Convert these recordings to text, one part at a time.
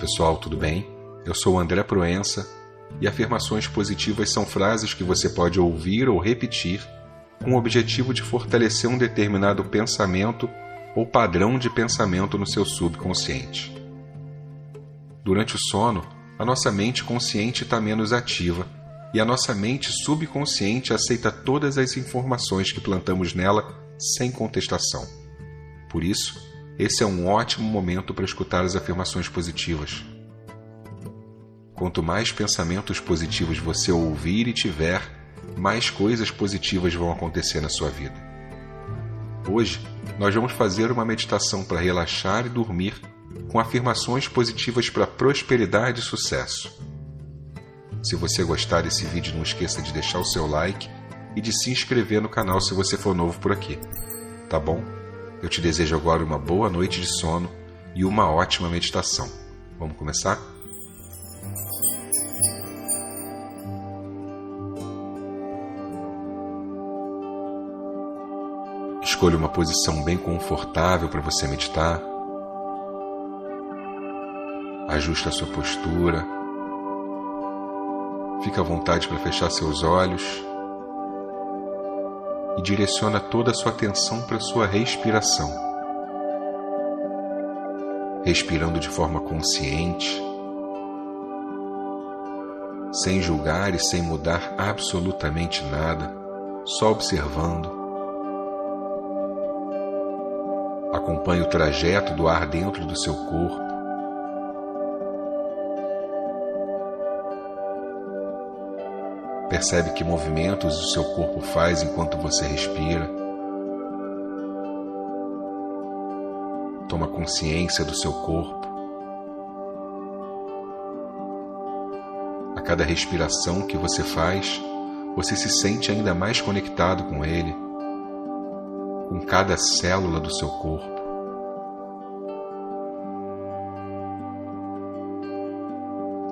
Pessoal, tudo bem? Eu sou André Proença e afirmações positivas são frases que você pode ouvir ou repetir com o objetivo de fortalecer um determinado pensamento ou padrão de pensamento no seu subconsciente. Durante o sono, a nossa mente consciente está menos ativa e a nossa mente subconsciente aceita todas as informações que plantamos nela sem contestação. Por isso, esse é um ótimo momento para escutar as afirmações positivas. Quanto mais pensamentos positivos você ouvir e tiver, mais coisas positivas vão acontecer na sua vida. Hoje, nós vamos fazer uma meditação para relaxar e dormir com afirmações positivas para prosperidade e sucesso. Se você gostar desse vídeo, não esqueça de deixar o seu like e de se inscrever no canal se você for novo por aqui. Tá bom? Eu te desejo agora uma boa noite de sono e uma ótima meditação. Vamos começar? Escolha uma posição bem confortável para você meditar. Ajuste a sua postura. Fique à vontade para fechar seus olhos e direciona toda a sua atenção para a sua respiração. Respirando de forma consciente, sem julgar e sem mudar absolutamente nada, só observando. Acompanhe o trajeto do ar dentro do seu corpo. Percebe que movimentos o seu corpo faz enquanto você respira. Toma consciência do seu corpo. A cada respiração que você faz, você se sente ainda mais conectado com ele, com cada célula do seu corpo.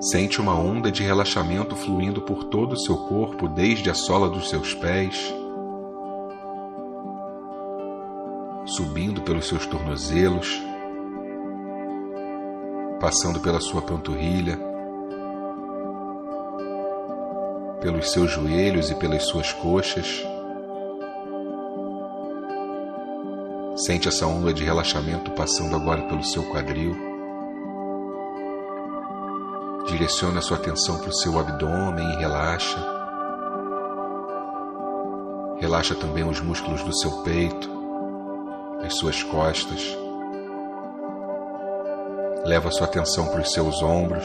Sente uma onda de relaxamento fluindo por todo o seu corpo, desde a sola dos seus pés, subindo pelos seus tornozelos, passando pela sua panturrilha, pelos seus joelhos e pelas suas coxas. Sente essa onda de relaxamento passando agora pelo seu quadril. Direcione a sua atenção para o seu abdômen e relaxa. Relaxa também os músculos do seu peito, as suas costas. Leva a sua atenção para os seus ombros,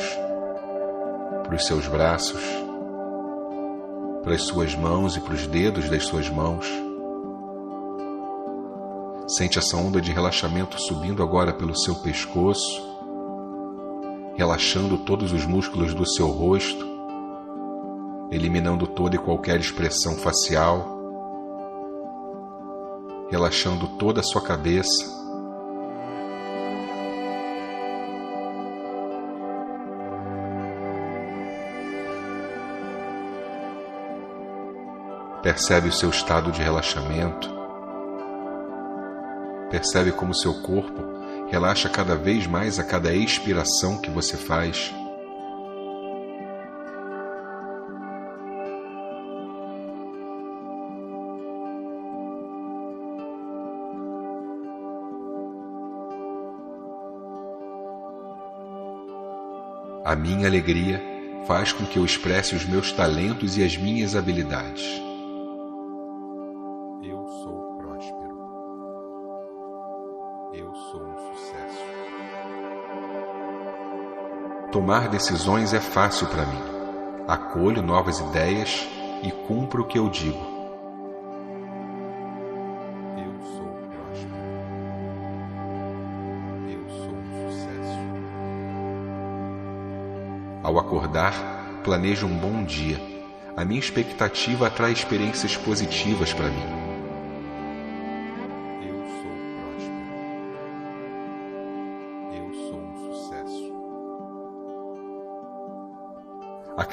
para os seus braços, para as suas mãos e para os dedos das suas mãos. Sente essa onda de relaxamento subindo agora pelo seu pescoço relaxando todos os músculos do seu rosto, eliminando toda e qualquer expressão facial, relaxando toda a sua cabeça. Percebe o seu estado de relaxamento. Percebe como seu corpo Relaxa cada vez mais a cada expiração que você faz. A minha alegria faz com que eu expresse os meus talentos e as minhas habilidades. Tomar decisões é fácil para mim. Acolho novas ideias e cumpro o que eu digo. Eu sou próspero. Eu sou sucesso. Ao acordar, planejo um bom dia. A minha expectativa atrai experiências positivas para mim.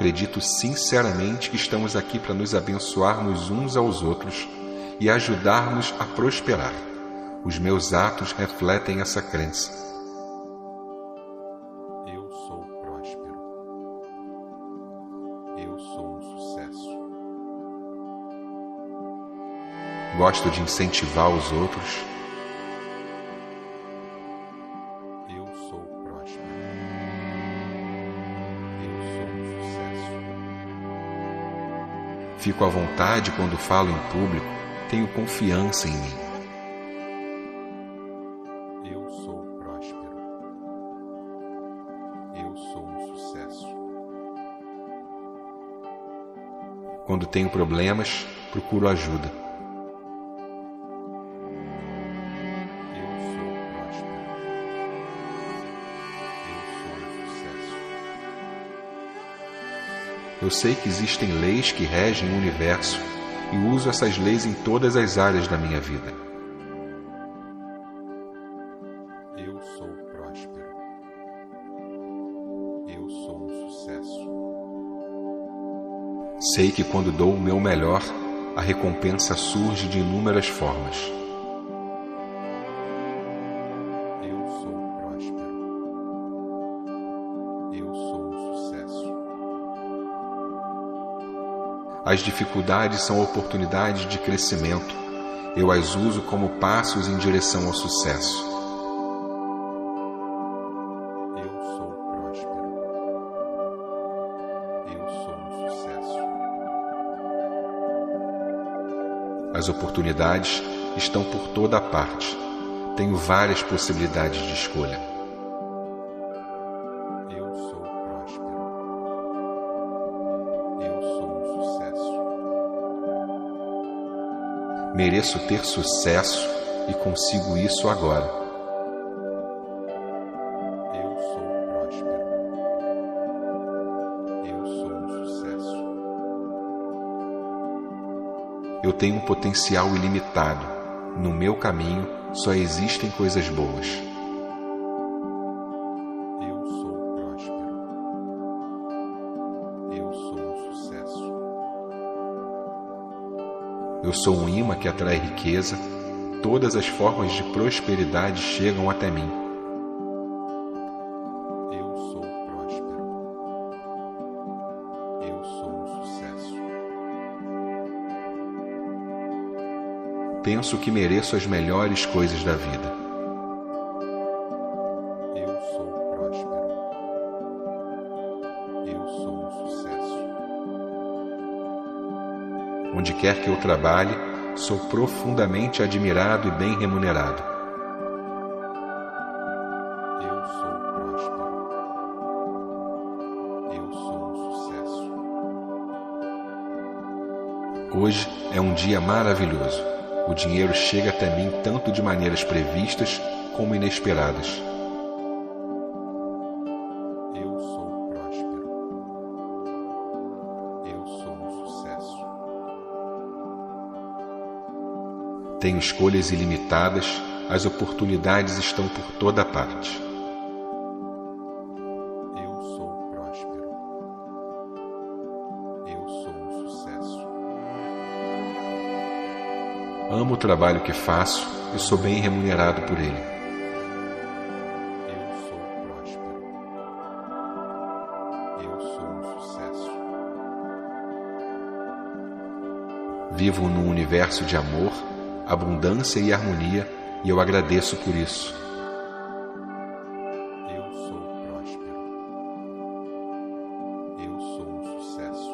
Acredito sinceramente que estamos aqui para nos abençoarmos uns aos outros e ajudarmos a prosperar. Os meus atos refletem essa crença. Eu sou próspero. Eu sou um sucesso. Gosto de incentivar os outros Fico à vontade quando falo em público. Tenho confiança em mim. Eu sou próspero. Eu sou um sucesso. Quando tenho problemas, procuro ajuda. Eu sei que existem leis que regem o universo e uso essas leis em todas as áreas da minha vida. Eu sou próspero. Eu sou um sucesso. Sei que quando dou o meu melhor, a recompensa surge de inúmeras formas. As dificuldades são oportunidades de crescimento. Eu as uso como passos em direção ao sucesso. Eu sou próspero. Eu sou um sucesso. As oportunidades estão por toda a parte. Tenho várias possibilidades de escolha. Mereço ter sucesso e consigo isso agora. Eu sou próspero. Eu sou um sucesso. Eu tenho um potencial ilimitado. No meu caminho só existem coisas boas. Eu sou um imã que atrai riqueza, todas as formas de prosperidade chegam até mim. Eu sou próspero. Eu sou um sucesso. Penso que mereço as melhores coisas da vida. Quer que eu trabalhe, sou profundamente admirado e bem remunerado. Eu sou próspero. Eu sou um sucesso. Hoje é um dia maravilhoso. O dinheiro chega até mim tanto de maneiras previstas como inesperadas. Tenho escolhas ilimitadas, as oportunidades estão por toda parte. Eu sou próspero. Eu sou um sucesso. Amo o trabalho que faço e sou bem remunerado por ele. Eu sou próspero. Eu sou um sucesso. Vivo num universo de amor abundância e harmonia, e eu agradeço por isso. Eu sou próspero. Eu sou um sucesso.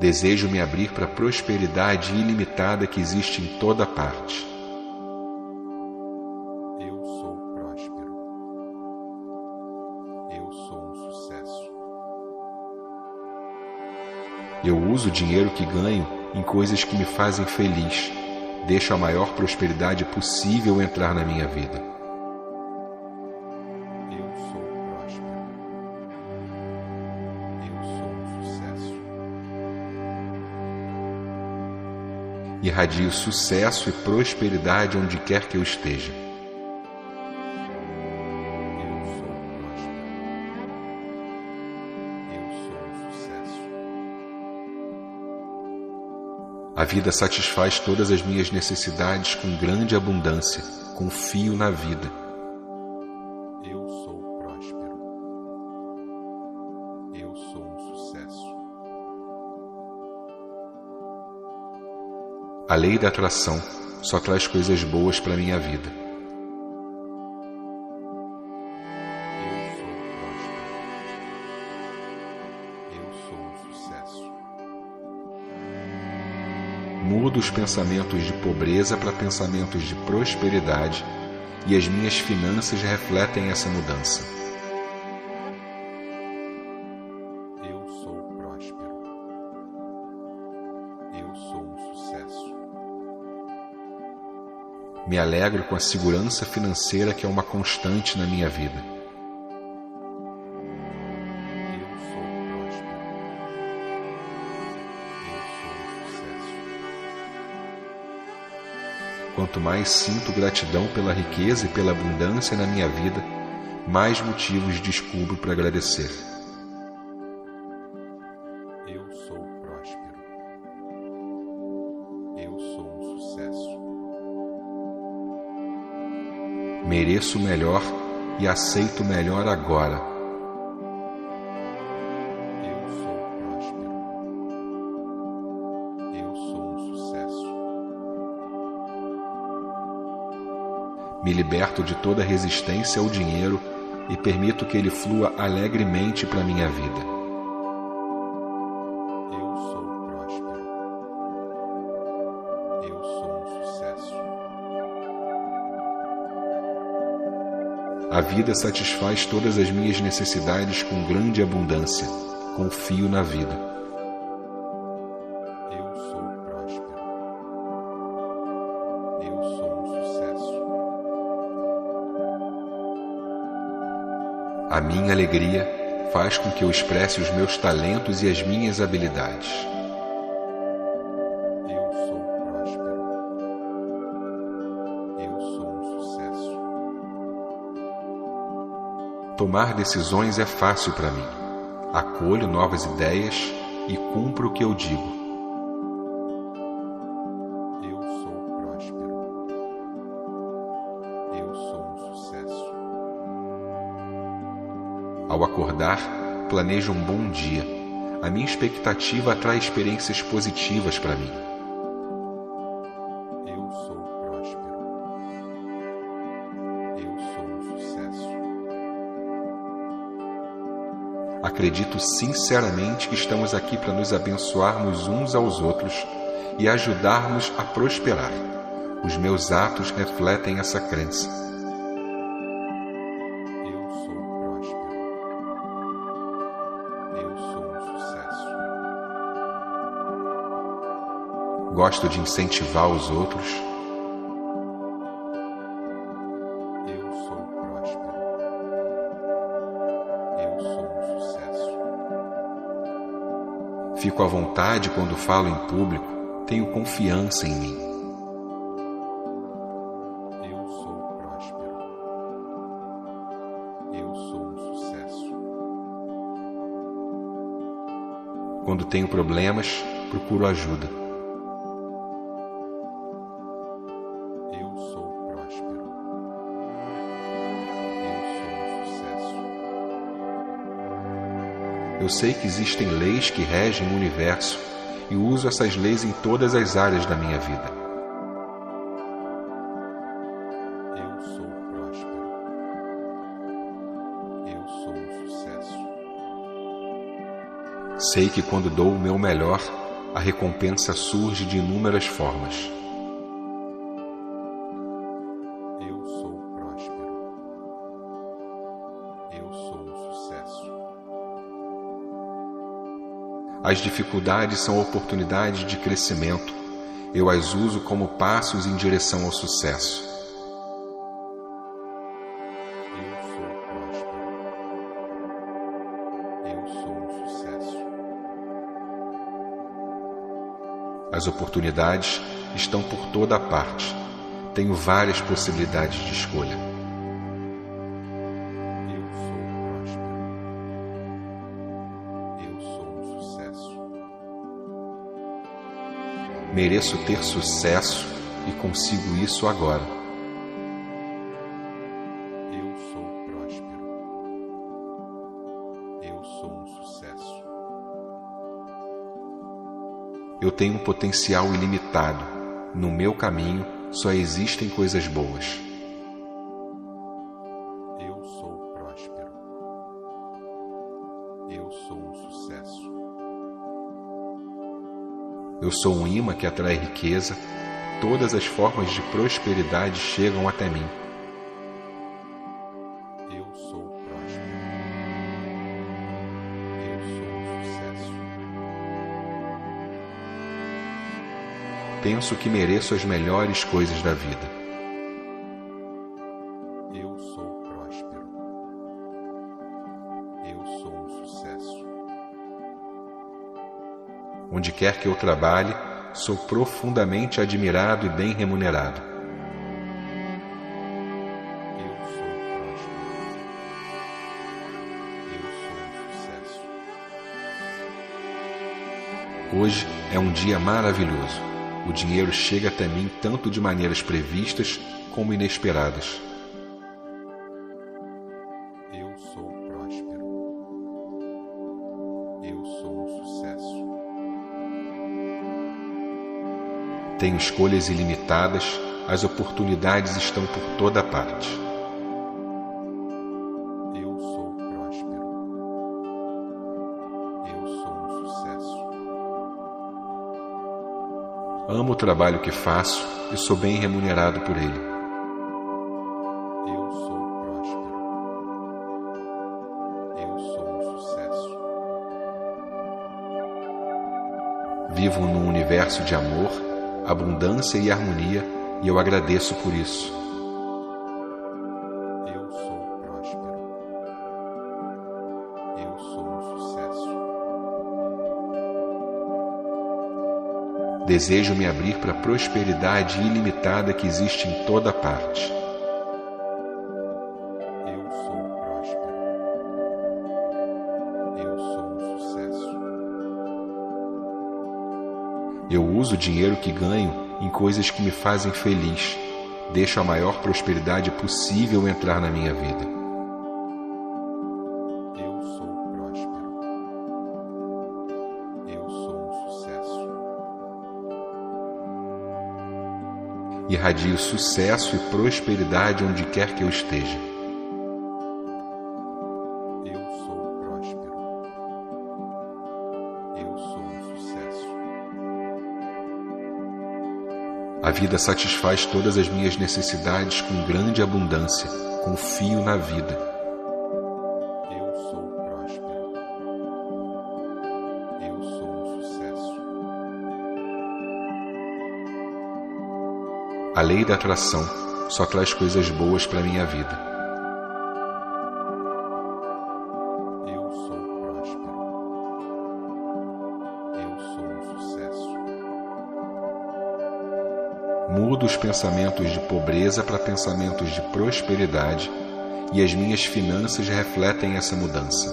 Desejo me abrir para a prosperidade ilimitada que existe em toda parte. Eu uso o dinheiro que ganho em coisas que me fazem feliz. Deixo a maior prosperidade possível entrar na minha vida. Eu sou próspero. Eu sou sucesso. Irradio sucesso e prosperidade onde quer que eu esteja. A vida satisfaz todas as minhas necessidades com grande abundância. Confio na vida. Eu sou próspero. Eu sou um sucesso. A lei da atração só traz coisas boas para minha vida. Pensamentos de pobreza para pensamentos de prosperidade e as minhas finanças refletem essa mudança. Me alegro com a segurança financeira que é uma constante na minha vida. Quanto mais sinto gratidão pela riqueza e pela abundância na minha vida, mais motivos descubro para agradecer. Mereço o melhor e aceito melhor agora. Me liberto de toda resistência ao dinheiro e permito que ele flua alegremente para minha vida. A vida satisfaz todas as minhas necessidades com grande abundância. Confio na vida. Minha alegria faz com que eu expresse os meus talentos e as minhas habilidades. Tomar decisões é fácil para mim. Acolho novas ideias e cumpro o que eu digo. Planejo um bom dia. A minha expectativa atrai experiências positivas para mim. Acredito sinceramente que estamos aqui para nos abençoarmos uns aos outros e ajudarmos a prosperar. Os meus atos refletem essa crença. Gosto de incentivar os outros Fico à vontade quando falo em público, tenho confiança em mim. Eu sou próspero. Eu sou um sucesso. Quando tenho problemas, procuro ajuda. Eu sei que existem leis que regem o universo e uso essas leis em todas as áreas da minha vida. Eu sou próspero. Eu sou um sucesso. Sei que quando dou o meu melhor, a recompensa surge de inúmeras formas. As dificuldades são oportunidades de crescimento. Eu as uso como passos em direção ao sucesso. Eu sou próspero. Eu sou um sucesso. As oportunidades estão por toda parte. Tenho várias possibilidades de escolha. Mereço ter sucesso e consigo isso agora. Eu sou próspero. Eu sou um sucesso. Eu tenho um potencial ilimitado. no meu caminho só existem coisas boas. Sou um imã que atrai riqueza. Todas as formas de prosperidade chegam até mim. Eu sou próspero. Eu sou sucesso. Penso que mereço as melhores coisas da vida. Quer que eu trabalhe, sou profundamente admirado e bem remunerado. Eu sou próspero. Eu sou um sucesso. Hoje é um dia maravilhoso. O dinheiro chega até mim tanto de maneiras previstas como inesperadas. Tenho escolhas ilimitadas, as oportunidades estão por toda parte. Eu sou próspero. Eu sou um sucesso. Amo o trabalho que faço e sou bem remunerado por ele. Eu sou próspero. Eu sou um sucesso. Vivo num universo de amor, abundância e harmonia e eu agradeço por isso. Eu sou próspero. Eu sou um sucesso. Desejo me abrir para a prosperidade ilimitada que existe em toda parte. Uso o dinheiro que ganho em coisas que me fazem feliz. Deixo a maior prosperidade possível entrar na minha vida. Eu sou próspero. Eu sou um sucesso. Irradio sucesso e prosperidade onde quer que eu esteja. Vida satisfaz todas as minhas necessidades com grande abundância. Confio na vida. Eu sou próspero. Eu sou um sucesso. A lei da atração só traz coisas boas para minha vida. Pensamentos de pobreza para pensamentos de prosperidade e as minhas finanças refletem essa mudança.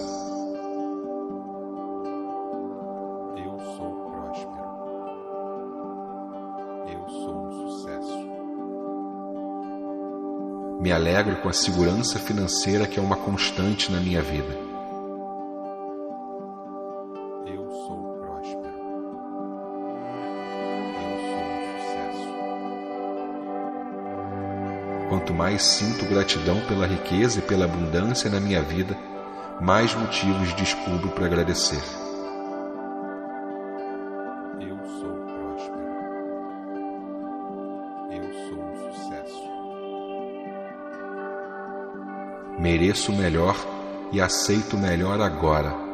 Eu sou próspero. Eu sou um sucesso. Me alegro com a segurança financeira que é uma constante na minha vida. Quanto mais sinto gratidão pela riqueza e pela abundância na minha vida, mais motivos descubro para agradecer. Eu sou próspero. Eu sou um sucesso. Mereço o melhor e aceito o melhor agora.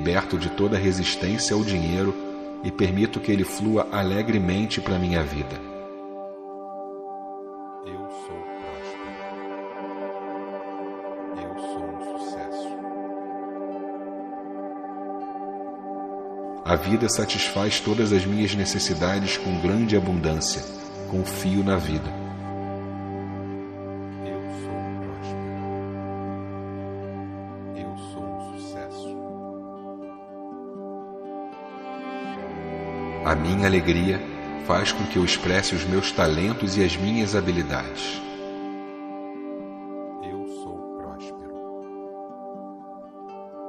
Liberto de toda resistência ao dinheiro e permito que ele flua alegremente para minha vida. Eu sou próspero. Eu sou um sucesso. A vida satisfaz todas as minhas necessidades com grande abundância. Confio na vida. minha alegria faz com que eu expresse os meus talentos e as minhas habilidades. Eu sou próspero.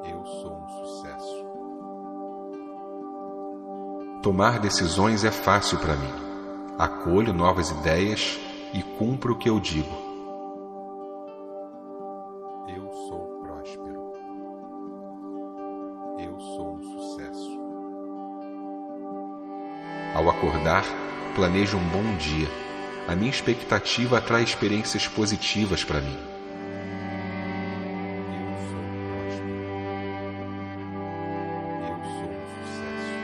Eu sou um sucesso. Tomar decisões é fácil para mim. Acolho novas ideias e cumpro o que eu digo. Acordar, planejo um bom dia. A minha expectativa atrai experiências positivas para mim. Eu sou próspero. Eu sou um sucesso.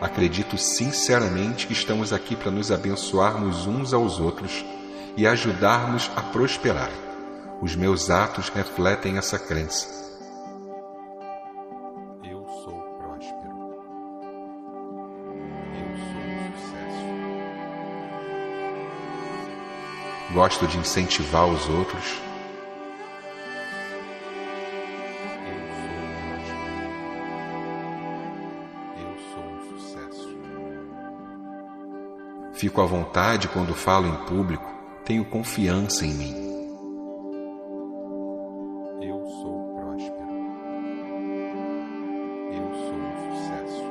Acredito sinceramente que estamos aqui para nos abençoarmos uns aos outros e ajudarmos a prosperar. Os meus atos refletem essa crença. Gosto de incentivar os outros. Eu sou próspero. Eu sou um sucesso. Fico à vontade quando falo em público. Tenho confiança em mim. Eu sou próspero. Eu sou um sucesso.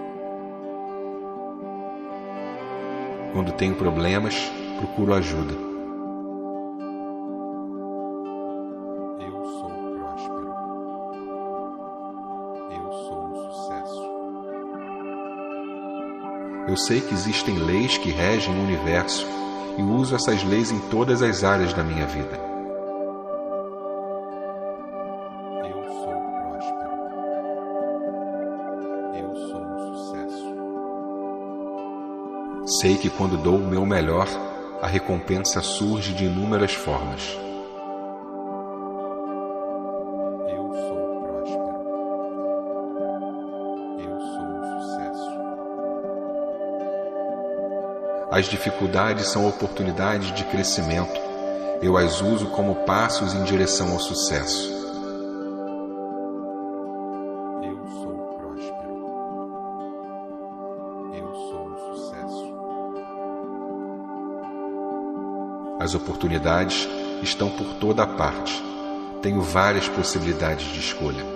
Quando tenho problemas, procuro ajuda. Eu sei que existem leis que regem o universo e uso essas leis em todas as áreas da minha vida. Eu sou próspero. Eu sou um sucesso. Sei que quando dou o meu melhor, a recompensa surge de inúmeras formas. As dificuldades são oportunidades de crescimento. Eu as uso como passos em direção ao sucesso. Eu sou próspero. Eu sou um sucesso. As oportunidades estão por toda parte. Tenho várias possibilidades de escolha.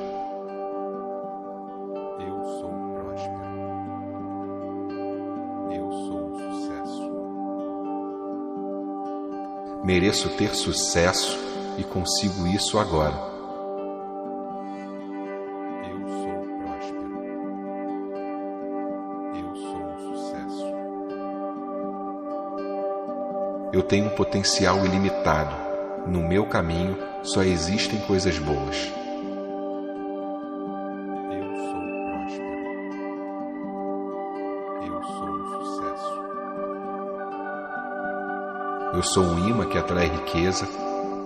Mereço ter sucesso e consigo isso agora. Eu sou próspero. Eu sou um sucesso. Eu tenho um potencial ilimitado. No meu caminho só existem coisas boas. Eu sou um imã que atrai riqueza.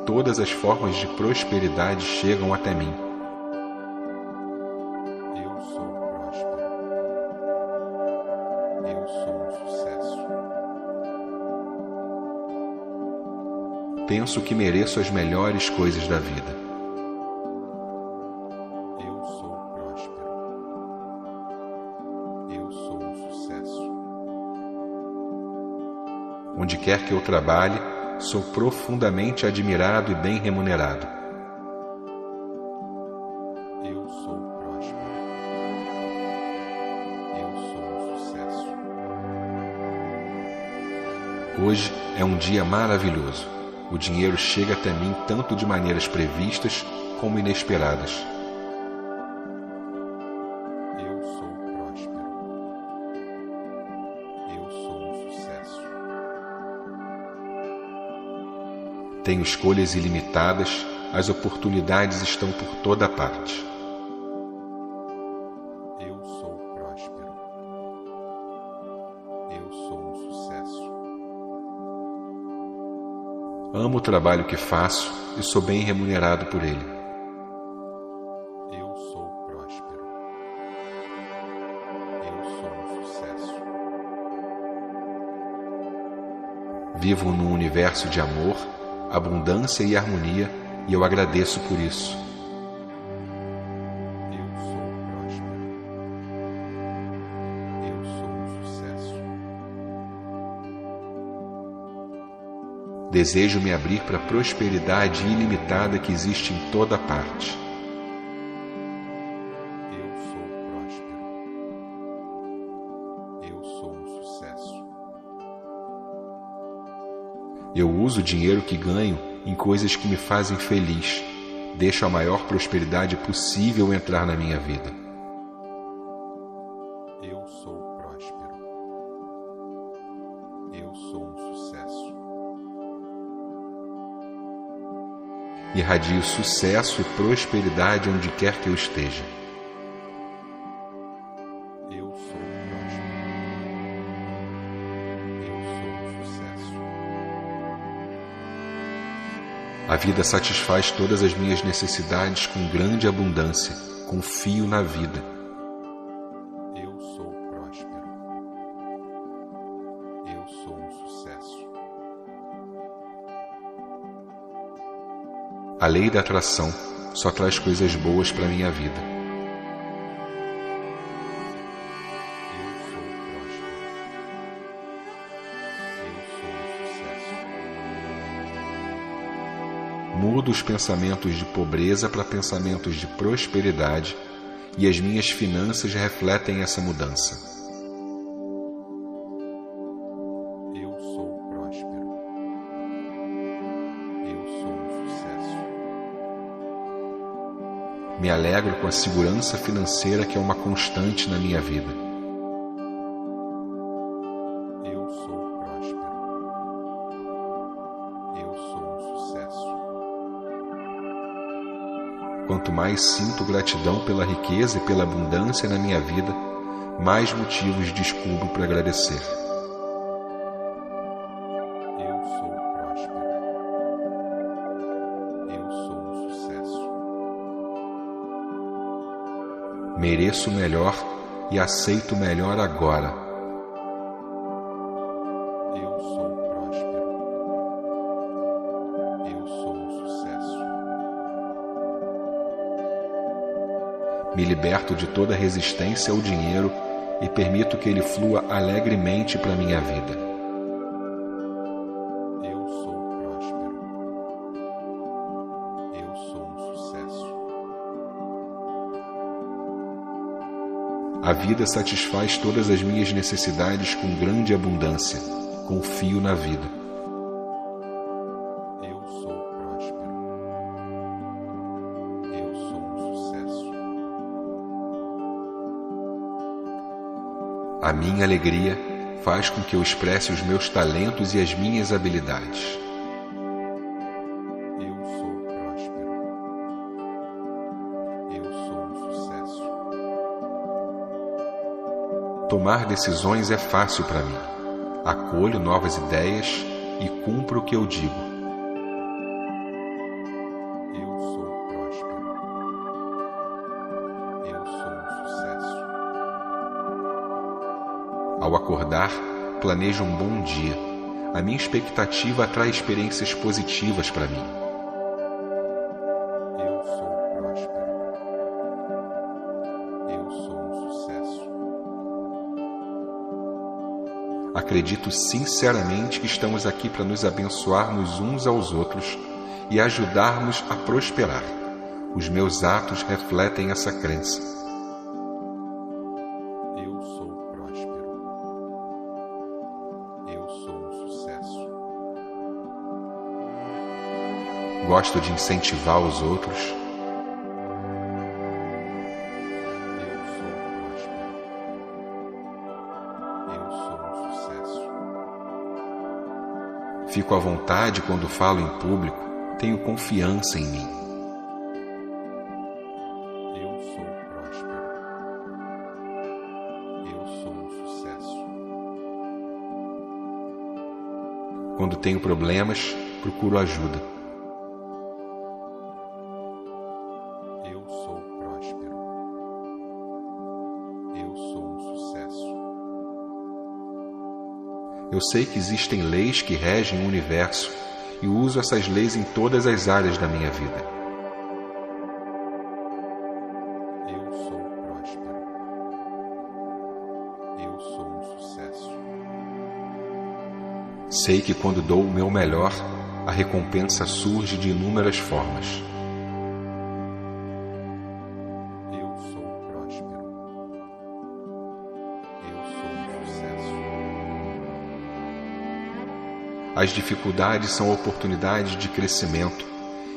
Todas as formas de prosperidade chegam até mim. Eu sou próspero. Eu sou um sucesso. Penso que mereço as melhores coisas da vida. Quer que eu trabalhe, sou profundamente admirado e bem remunerado. Eu sou próspero. Eu sou um sucesso. Hoje é um dia maravilhoso. O dinheiro chega até mim tanto de maneiras previstas como inesperadas. Tenho escolhas ilimitadas, as oportunidades estão por toda parte. Eu sou próspero. Eu sou um sucesso. Amo o trabalho que faço e sou bem remunerado por ele. Eu sou próspero. Eu sou um sucesso. Vivo num universo de amor, abundância e harmonia e eu agradeço por isso. Eu sou próspero. Eu sou sucesso. Desejo me abrir para a prosperidade ilimitada que existe em toda parte. O dinheiro que ganho em coisas que me fazem feliz. Deixo a maior prosperidade possível entrar na minha vida. Eu sou próspero. Eu sou um sucesso. Irradio sucesso e prosperidade onde quer que eu esteja. Vida satisfaz todas as minhas necessidades com grande abundância. Confio na vida. Eu sou próspero. Eu sou um sucesso. A lei da atração só traz coisas boas para minha vida. Mudo os pensamentos de pobreza para pensamentos de prosperidade e as minhas finanças refletem essa mudança. Eu sou próspero. Eu sou um sucesso. Me alegro com a segurança financeira que é uma constante na minha vida. Quanto mais sinto gratidão pela riqueza e pela abundância na minha vida, mais motivos descubro para agradecer. Eu sou próspero. Eu sou um sucesso. Mereço melhor e aceito melhor agora. Liberto de toda resistência ao dinheiro e permito que ele flua alegremente para minha vida. Eu sou próspero. Eu sou um sucesso. A vida satisfaz todas as minhas necessidades com grande abundância. Confio na vida. A minha alegria faz com que eu expresse os meus talentos e as minhas habilidades. Eu sou próspero. Eu sou um sucesso. Tomar decisões é fácil para mim. Acolho novas ideias e cumpro o que eu digo. Planejo um bom dia. A minha expectativa atrai experiências positivas para mim. Eu sou próspero. Eu sou um sucesso. Acredito sinceramente que estamos aqui para nos abençoarmos uns aos outros e ajudarmos a prosperar. Os meus atos refletem essa crença. Gosto de incentivar os outros. Eu sou próspero. Eu sou um sucesso. Fico à vontade quando falo em público. Tenho confiança em mim. Eu sou próspero. Eu sou um sucesso. Quando tenho problemas, procuro ajuda. Eu sou um sucesso. Eu sei que existem leis que regem o universo e uso essas leis em todas as áreas da minha vida. Eu sou próspero. Eu sou um sucesso. Sei que quando dou o meu melhor, a recompensa surge de inúmeras formas. As dificuldades são oportunidades de crescimento.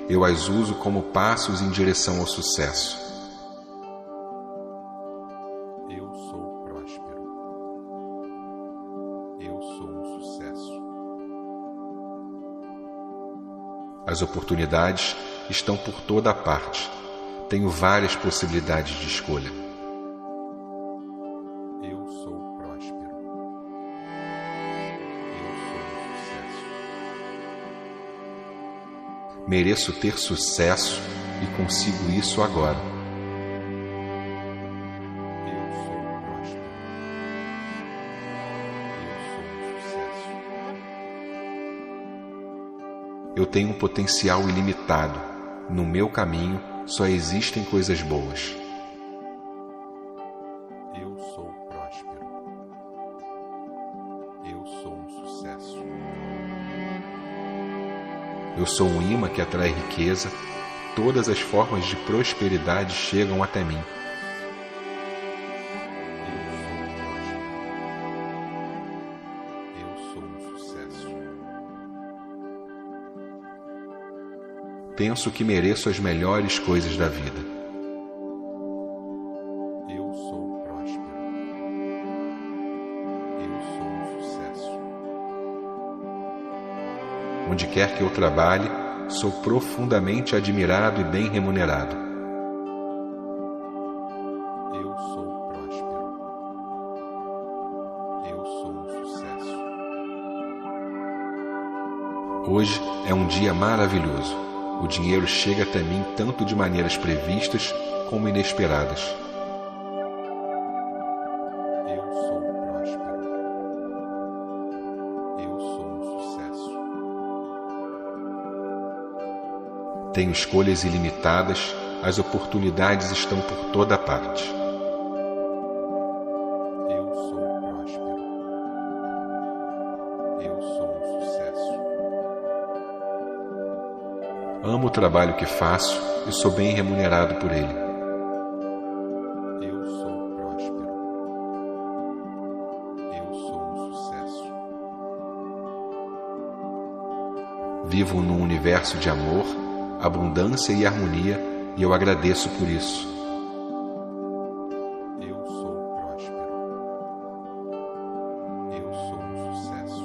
Eu as uso como passos em direção ao sucesso. Eu sou próspero. Eu sou um sucesso. As oportunidades estão por toda a parte. Tenho várias possibilidades de escolha. Mereço ter sucesso e consigo isso agora. Eu sou próspero. Eu sou um sucesso. Eu tenho um potencial ilimitado. No meu caminho só existem coisas boas. Eu sou um imã que atrai riqueza. Todas as formas de prosperidade chegam até mim. Eu sou próspero. Eu sou um sucesso. Penso que mereço as melhores coisas da vida. Quer que eu trabalhe, sou profundamente admirado e bem remunerado. Eu sou próspero. Eu sou um sucesso. Hoje é um dia maravilhoso. O dinheiro chega até mim tanto de maneiras previstas como inesperadas. Tenho escolhas ilimitadas, as oportunidades estão por toda parte. Eu sou próspero. Eu sou um sucesso. Amo o trabalho que faço e sou bem remunerado por ele. Eu sou próspero. Eu sou um sucesso. Vivo num universo de amor, abundância e harmonia e eu agradeço por isso. Eu sou próspero. Eu sou um sucesso.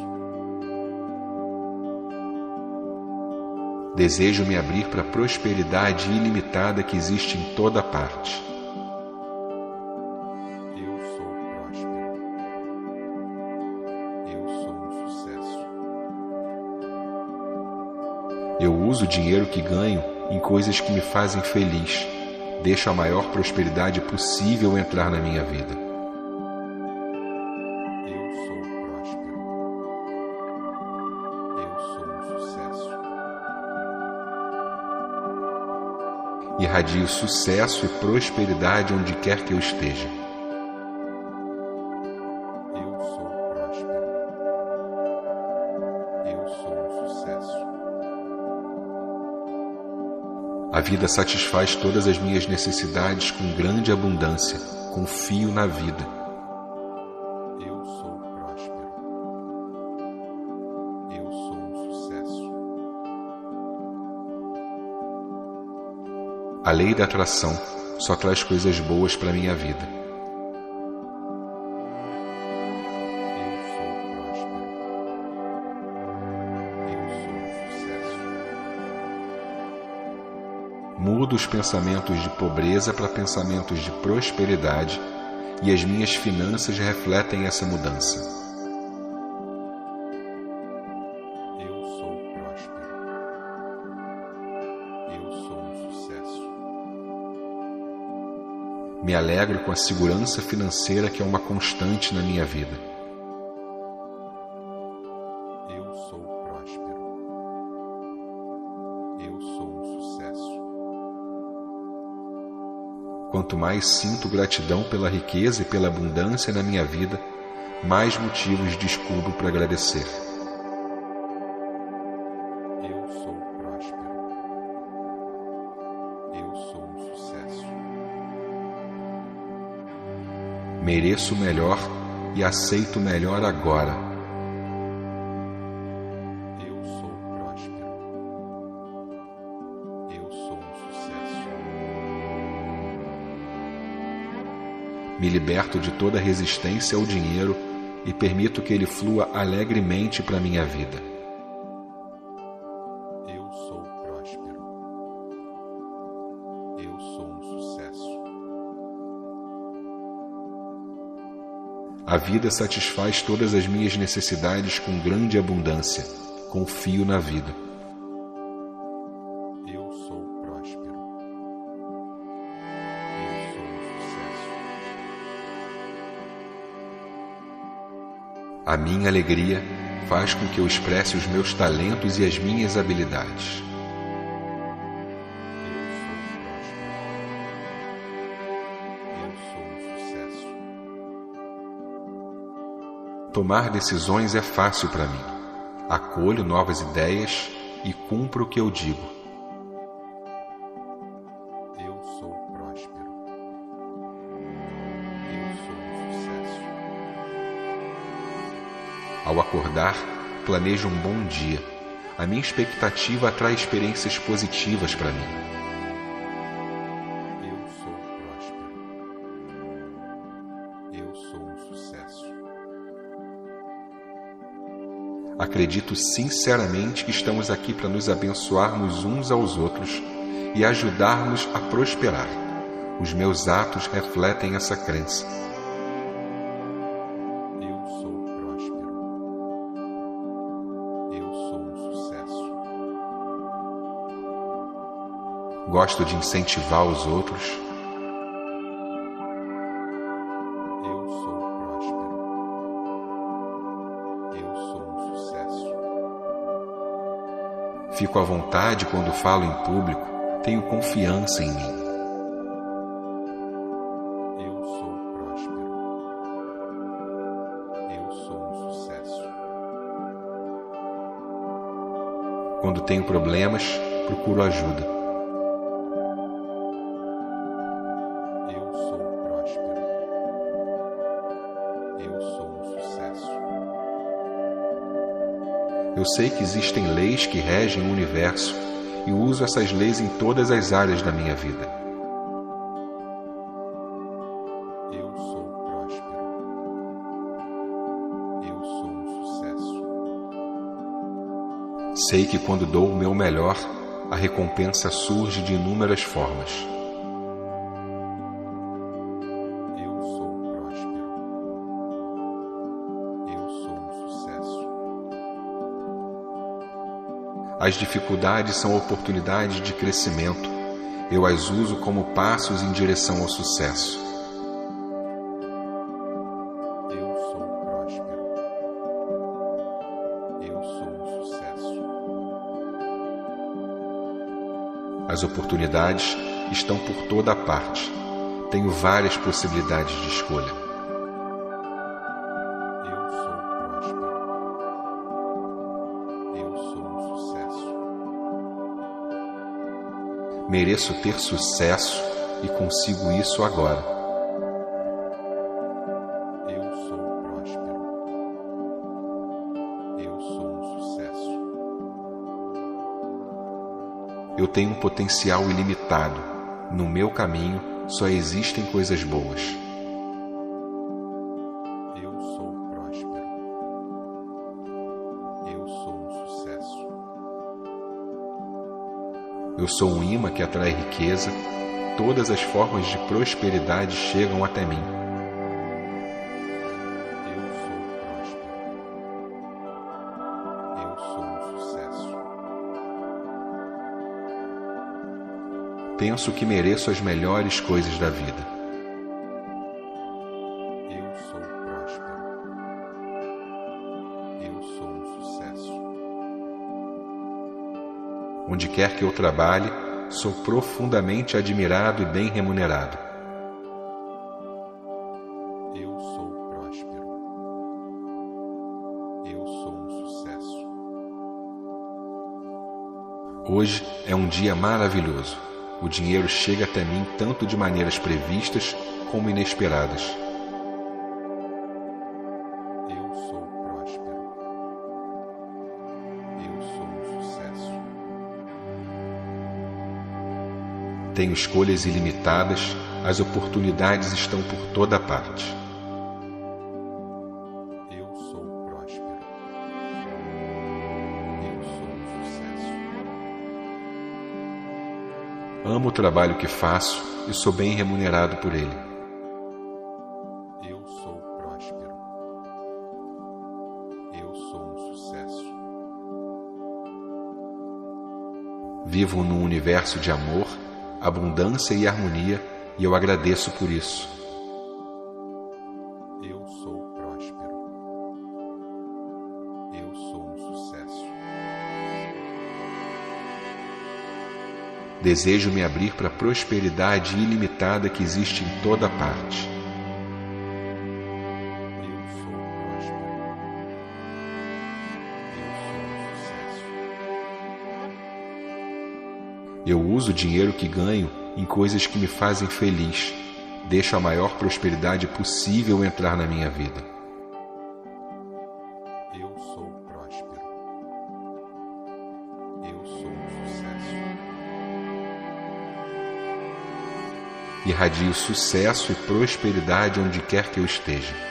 Desejo me abrir para a prosperidade ilimitada que existe em toda parte. Uso o dinheiro que ganho em coisas que me fazem feliz. Deixo a maior prosperidade possível entrar na minha vida. Eu sou próspero. Eu sou um sucesso. Irradio sucesso e prosperidade onde quer que eu esteja. A vida satisfaz todas as minhas necessidades com grande abundância. Confio na vida. Eu sou próspero. Eu sou um sucesso. A lei da atração só traz coisas boas para minha vida. Mudo os pensamentos de pobreza para pensamentos de prosperidade e as minhas finanças refletem essa mudança. Eu sou próspero. Eu sou um sucesso. Me alegro com a segurança financeira que é uma constante na minha vida. Mais sinto gratidão pela riqueza e pela abundância na minha vida, mais motivos descubro para agradecer. Eu sou próspero. Eu sou um sucesso. Mereço melhor e aceito melhor agora. Me liberto de toda resistência ao dinheiro e permito que ele flua alegremente para minha vida. Eu sou próspero. Eu sou um sucesso. A vida satisfaz todas as minhas necessidades com grande abundância. Confio na vida. A minha alegria faz com que eu expresse os meus talentos e as minhas habilidades. Tomar decisões é fácil para mim. Acolho novas ideias e cumpro o que eu digo. Ao acordar, planejo um bom dia. A minha expectativa atrai experiências positivas para mim. Eu sou próspero. Eu sou um sucesso. Acredito sinceramente que estamos aqui para nos abençoarmos uns aos outros e ajudarmos a prosperar. Os meus atos refletem essa crença. Gosto de incentivar os outros. Eu sou próspero. Eu sou um sucesso. Fico à vontade quando falo em público. Tenho confiança em mim. Eu sou próspero. Eu sou um sucesso. Quando tenho problemas, procuro ajuda. Eu sei que existem leis que regem o universo e uso essas leis em todas as áreas da minha vida. Eu sou próspero. Eu sou um sucesso. Sei que quando dou o meu melhor, a recompensa surge de inúmeras formas. As dificuldades são oportunidades de crescimento. Eu as uso como passos em direção ao sucesso. Eu sou próspero. Eu sou um sucesso. As oportunidades estão por toda parte. Tenho várias possibilidades de escolha. Mereço ter sucesso e consigo isso agora. Eu sou próspero. Eu sou um sucesso. Eu tenho um potencial ilimitado. No meu caminho só existem coisas boas. Eu sou um imã que atrai riqueza. Todas as formas de prosperidade chegam até mim. Penso que mereço as melhores coisas da vida. Quer que eu trabalhe, sou profundamente admirado e bem remunerado. Eu sou próspero. Eu sou um sucesso. Hoje é um dia maravilhoso. O dinheiro chega até mim tanto de maneiras previstas como inesperadas. Tenho escolhas ilimitadas as oportunidades estão por toda parte. Eu sou próspero. Eu sou um sucesso. Amo o trabalho que faço e sou bem remunerado por ele. Eu sou próspero. Eu sou um sucesso. Vivo num universo de amor, abundância e harmonia e eu agradeço por isso. Eu sou próspero. Eu sou um sucesso. Desejo me abrir para a prosperidade ilimitada que existe em toda parte. Eu uso o dinheiro que ganho em coisas que me fazem feliz. Deixo a maior prosperidade possível entrar na minha vida. Eu sou próspero. Eu sou um sucesso. Irradio sucesso e prosperidade onde quer que eu esteja.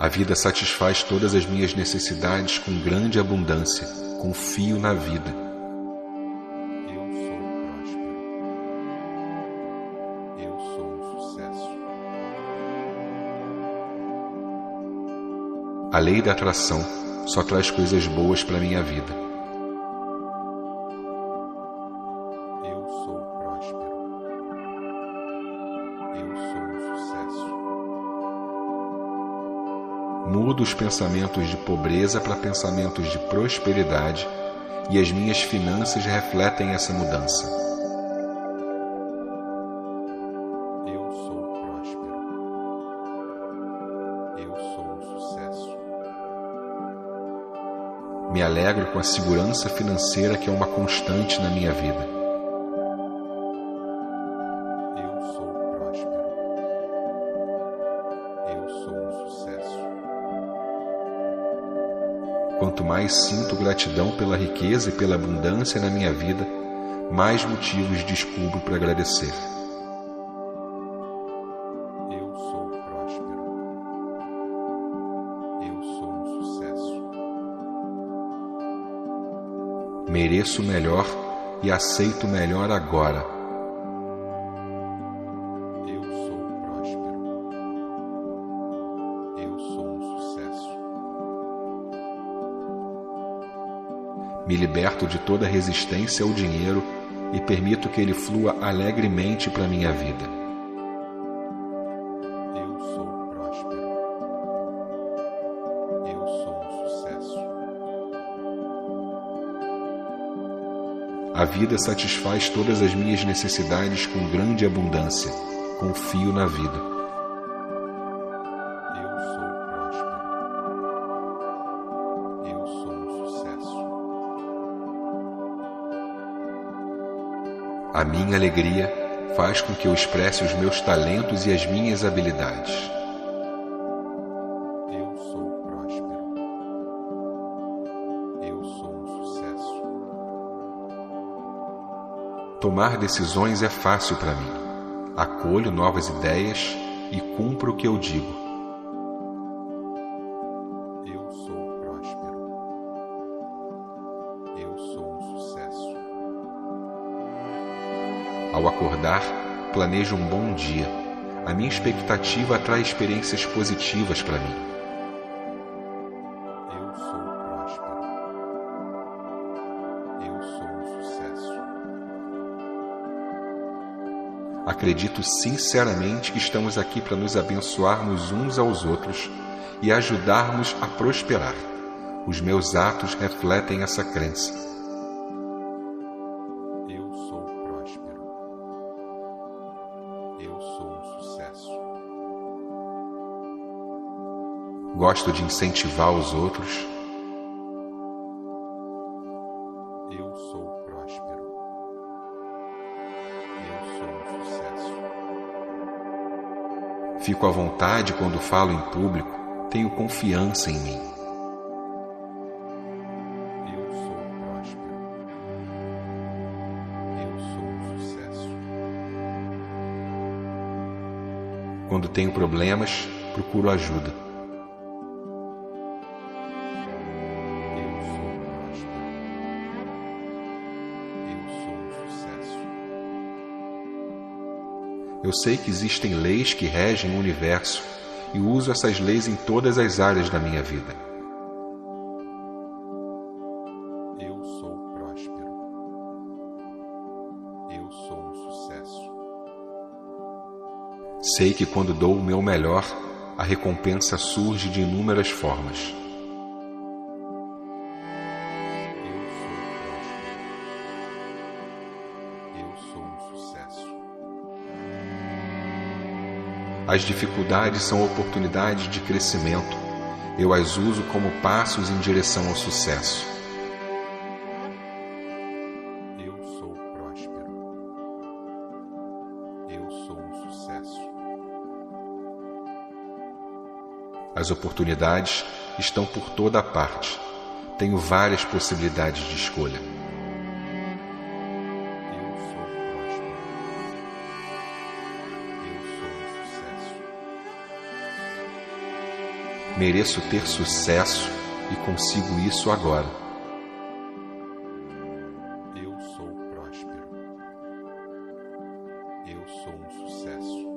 A vida satisfaz todas as minhas necessidades com grande abundância. Confio na vida. Eu sou próspero. Eu sou um sucesso. A lei da atração só traz coisas boas para minha vida. Pensamentos de pobreza para pensamentos de prosperidade e as minhas finanças refletem essa mudança. Eu sou próspero. Eu sou um sucesso. Me alegro com a segurança financeira que é uma constante na minha vida. Quanto mais sinto gratidão pela riqueza e pela abundância na minha vida, mais motivos descubro para agradecer. Eu sou próspero. Eu sou um sucesso. Mereço melhor e aceito melhor agora. Liberto de toda resistência ao dinheiro e permito que ele flua alegremente para minha vida. Eu sou próspero. Eu sou um sucesso. A vida satisfaz todas as minhas necessidades com grande abundância. Confio na vida. Minha alegria faz com que eu expresse os meus talentos e as minhas habilidades. Eu sou próspero. Eu sou um sucesso. Tomar decisões é fácil para mim. Acolho novas ideias e cumpro o que eu digo. Acordar, planejo um bom dia. A minha expectativa atrai experiências positivas para mim. Eu sou próspero. Eu sou um sucesso. Acredito sinceramente que estamos aqui para nos abençoarmos uns aos outros e ajudarmos a prosperar. Os meus atos refletem essa crença. Gosto de incentivar os outros. Eu sou próspero. Eu sou um sucesso. Fico à vontade quando falo em público, Tenho confiança em mim. Eu sou próspero. Eu sou um sucesso. Quando tenho problemas, procuro ajuda. Eu sei que existem leis que regem o universo e uso essas leis em todas as áreas da minha vida. Eu sou próspero. Eu sou um sucesso. Sei que quando dou o meu melhor, a recompensa surge de inúmeras formas. As dificuldades são oportunidades de crescimento. Eu as uso como passos em direção ao sucesso. Eu sou próspero. Eu sou um sucesso. As oportunidades estão por toda parte. Tenho várias possibilidades de escolha. Mereço ter sucesso e consigo isso agora. Eu sou próspero. Eu sou um sucesso.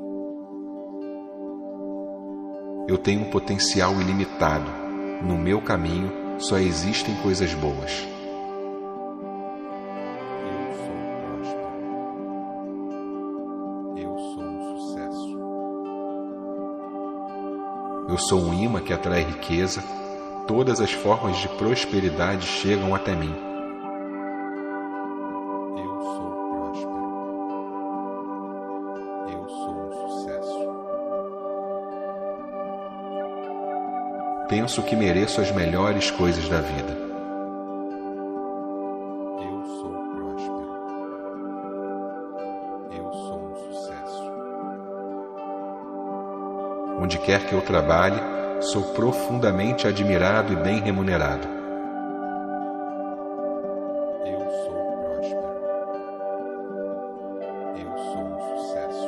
Eu tenho um potencial ilimitado. No meu caminho só existem coisas boas. Eu sou um imã que atrai riqueza. Todas as formas de prosperidade chegam até mim. Eu sou próspero. Eu sou um sucesso. Penso que mereço as melhores coisas da vida. Quer que eu trabalhe, sou profundamente admirado e bem remunerado. Eu sou próspero. Eu sou um sucesso.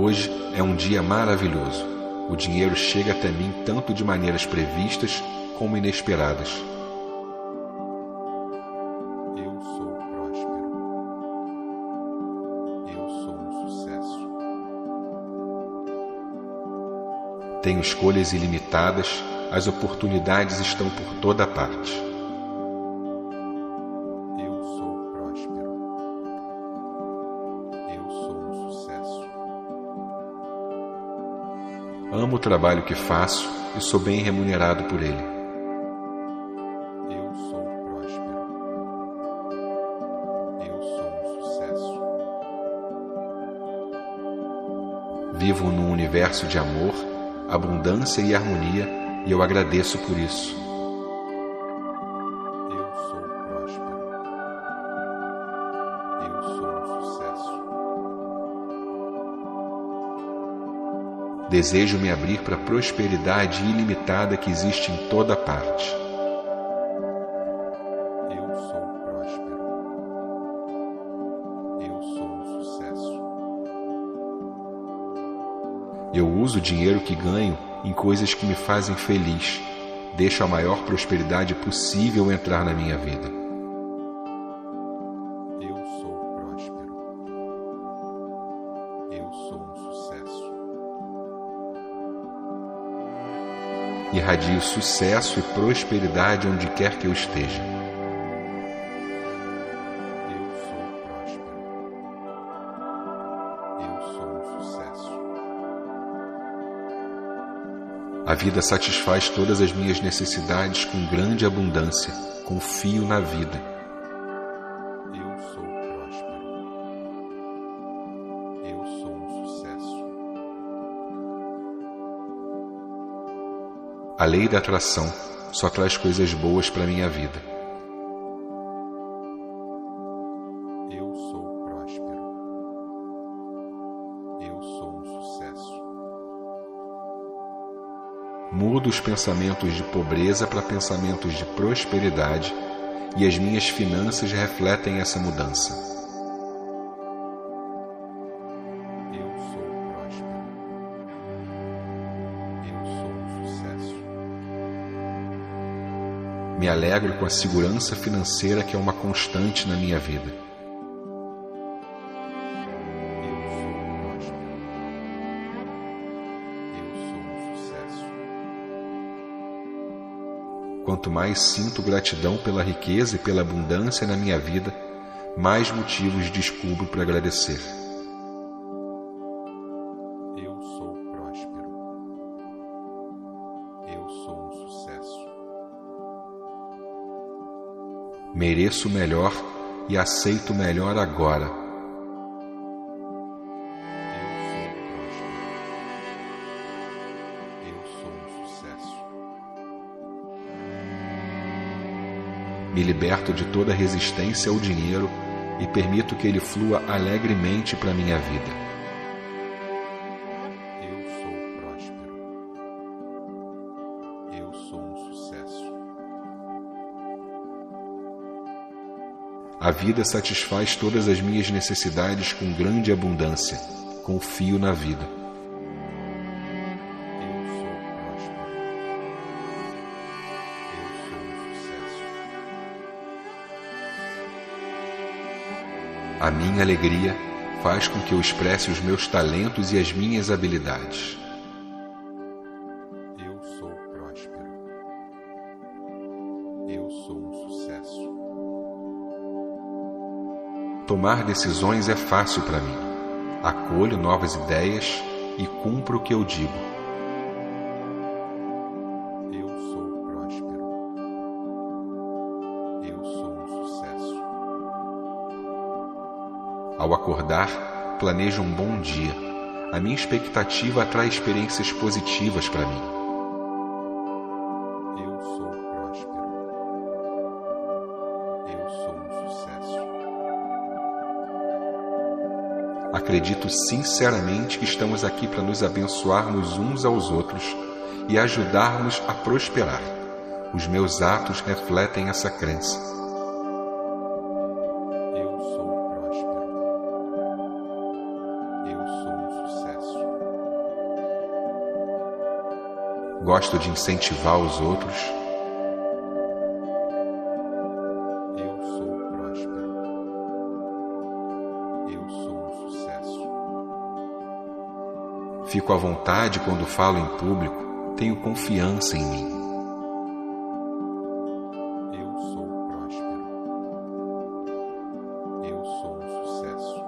Hoje é um dia maravilhoso. O dinheiro chega até mim tanto de maneiras previstas como inesperadas. Tenho escolhas ilimitadas, as oportunidades estão por toda parte. Eu sou próspero. Eu sou um sucesso. Amo o trabalho que faço e sou bem remunerado por ele. Eu sou próspero. Eu sou um sucesso. Vivo num universo de amor, abundância e harmonia e eu agradeço por isso. Eu sou próspero. Eu sou um sucesso. Desejo me abrir para a prosperidade ilimitada que existe em toda parte. Uso o dinheiro que ganho em coisas que me fazem feliz. Deixo a maior prosperidade possível entrar na minha vida. Eu sou próspero. Eu sou um sucesso. Irradio sucesso e prosperidade onde quer que eu esteja. Vida satisfaz todas as minhas necessidades com grande abundância. Confio na vida. Eu sou próspero. Eu sou um sucesso. A lei da atração só traz coisas boas para minha vida. Eu sou próspero. Eu sou um sucesso. Mudo os pensamentos de pobreza para pensamentos de prosperidade e as minhas finanças refletem essa mudança. Eu sou próspero. Eu sou sucesso. Me alegro com a segurança financeira que é uma constante na minha vida. Quanto mais sinto gratidão pela riqueza e pela abundância na minha vida, mais motivos descubro para agradecer. Eu sou próspero. Eu sou um sucesso. Mereço melhor e aceito melhor agora. Liberto de toda resistência ao dinheiro e permito que ele flua alegremente para minha vida. Eu sou próspero. Eu sou um sucesso. A vida satisfaz todas as minhas necessidades com grande abundância. Confio na vida. A minha alegria faz com que eu expresse os meus talentos e as minhas habilidades. Eu sou próspero. Eu sou um sucesso. Tomar decisões é fácil para mim. Acolho novas ideias e cumpro o que eu digo. Acordar, planejo um bom dia. A minha expectativa atrai experiências positivas para mim. Eu sou próspero. Eu sou um sucesso. Acredito sinceramente que estamos aqui para nos abençoarmos uns aos outros e ajudarmos a prosperar. Os meus atos refletem essa crença. Gosto de incentivar os outros. Eu sou próspero. Eu sou um sucesso. Fico à vontade quando falo em público. Tenho confiança em mim. Eu sou próspero. Eu sou um sucesso.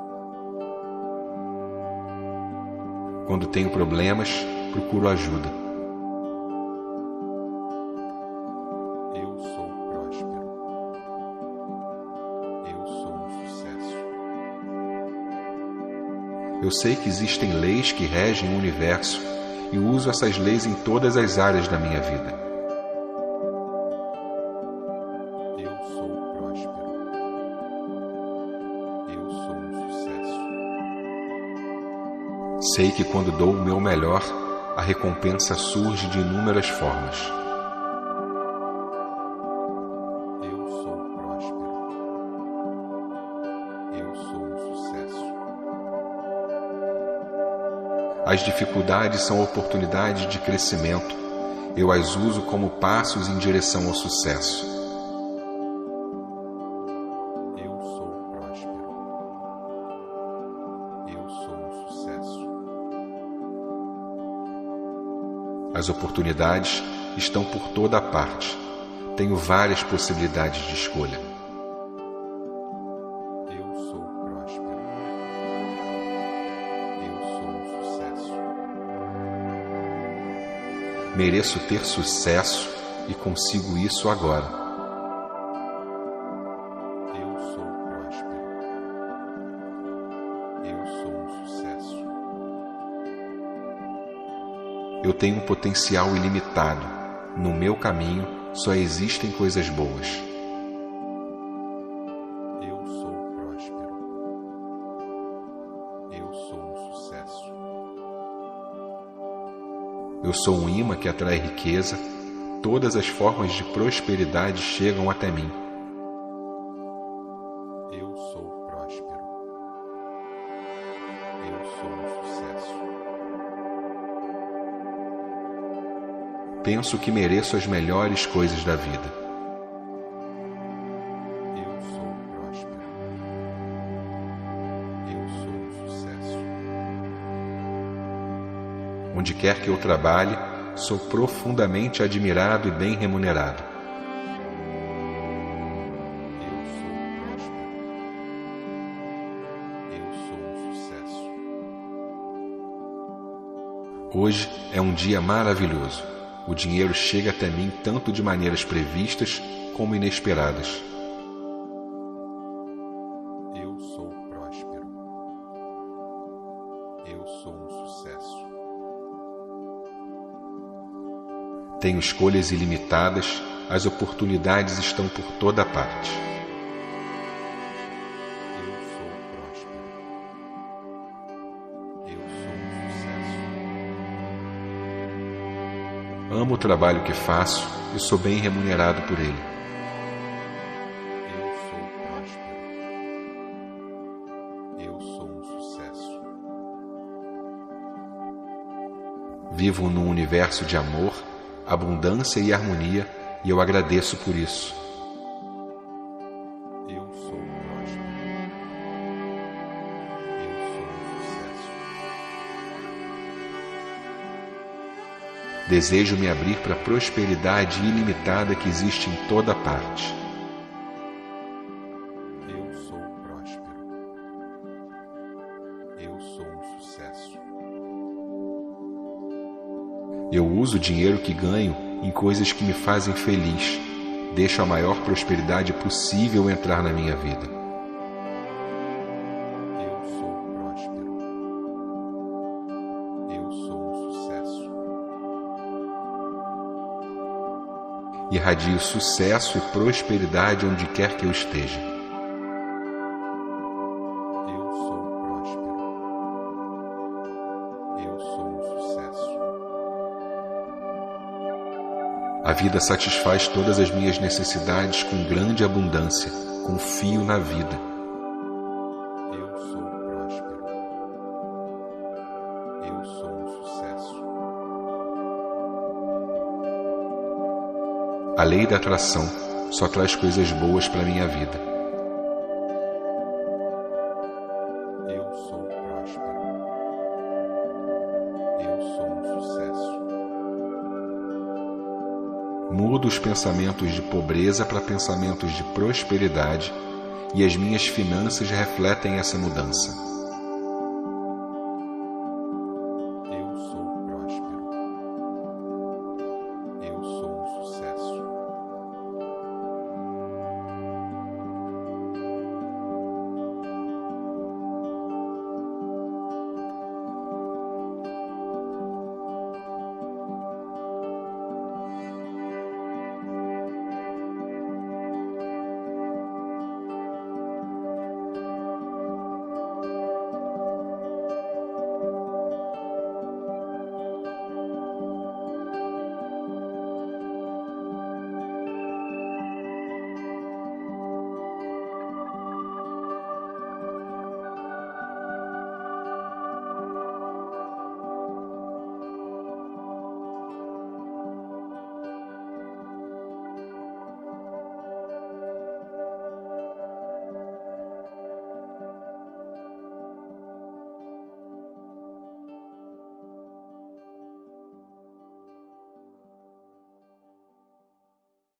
Quando tenho problemas, procuro ajuda. Sei que existem leis que regem o universo e uso essas leis em todas as áreas da minha vida. Eu sou próspero. Eu sou um sucesso. Sei que quando dou o meu melhor, a recompensa surge de inúmeras formas. As dificuldades são oportunidades de crescimento. Eu as uso como passos em direção ao sucesso. Eu sou próspero. Eu sou um sucesso. As oportunidades estão por toda a parte. Tenho várias possibilidades de escolha. Mereço ter sucesso e consigo isso agora. Eu sou próspero. Eu sou um sucesso. Eu tenho um potencial ilimitado. No meu caminho só existem coisas boas. Eu sou um imã que atrai riqueza, todas as formas de prosperidade chegam até mim. Eu sou próspero. Eu sou um sucesso. Penso que mereço as melhores coisas da vida. Onde quer que eu trabalhe, sou profundamente admirado e bem remunerado. Eu sou próspero. Eu sou sucesso. Hoje é um dia maravilhoso. O dinheiro chega até mim tanto de maneiras previstas como inesperadas. Tenho escolhas ilimitadas, as oportunidades estão por toda parte. Eu sou próspero. Eu sou um sucesso. Amo o trabalho que faço e sou bem remunerado por ele. Eu sou próspero. Eu sou um sucesso. Vivo num universo de amor, abundância e harmonia e eu agradeço por isso. Eu sou próspero. Eu sou um sucesso. Desejo me abrir para a prosperidade ilimitada que existe em toda parte. Uso o dinheiro que ganho em coisas que me fazem feliz. Deixo a maior prosperidade possível entrar na minha vida. Eu sou próspero. Eu sou um sucesso. Irradio sucesso e prosperidade onde quer que eu esteja. Eu sou próspero. Eu sou A vida satisfaz todas as minhas necessidades com grande abundância. Confio na vida. Eu sou próspero. Eu sou um sucesso. A lei da atração só traz coisas boas para minha vida. Mudo os pensamentos de pobreza para pensamentos de prosperidade e as minhas finanças refletem essa mudança.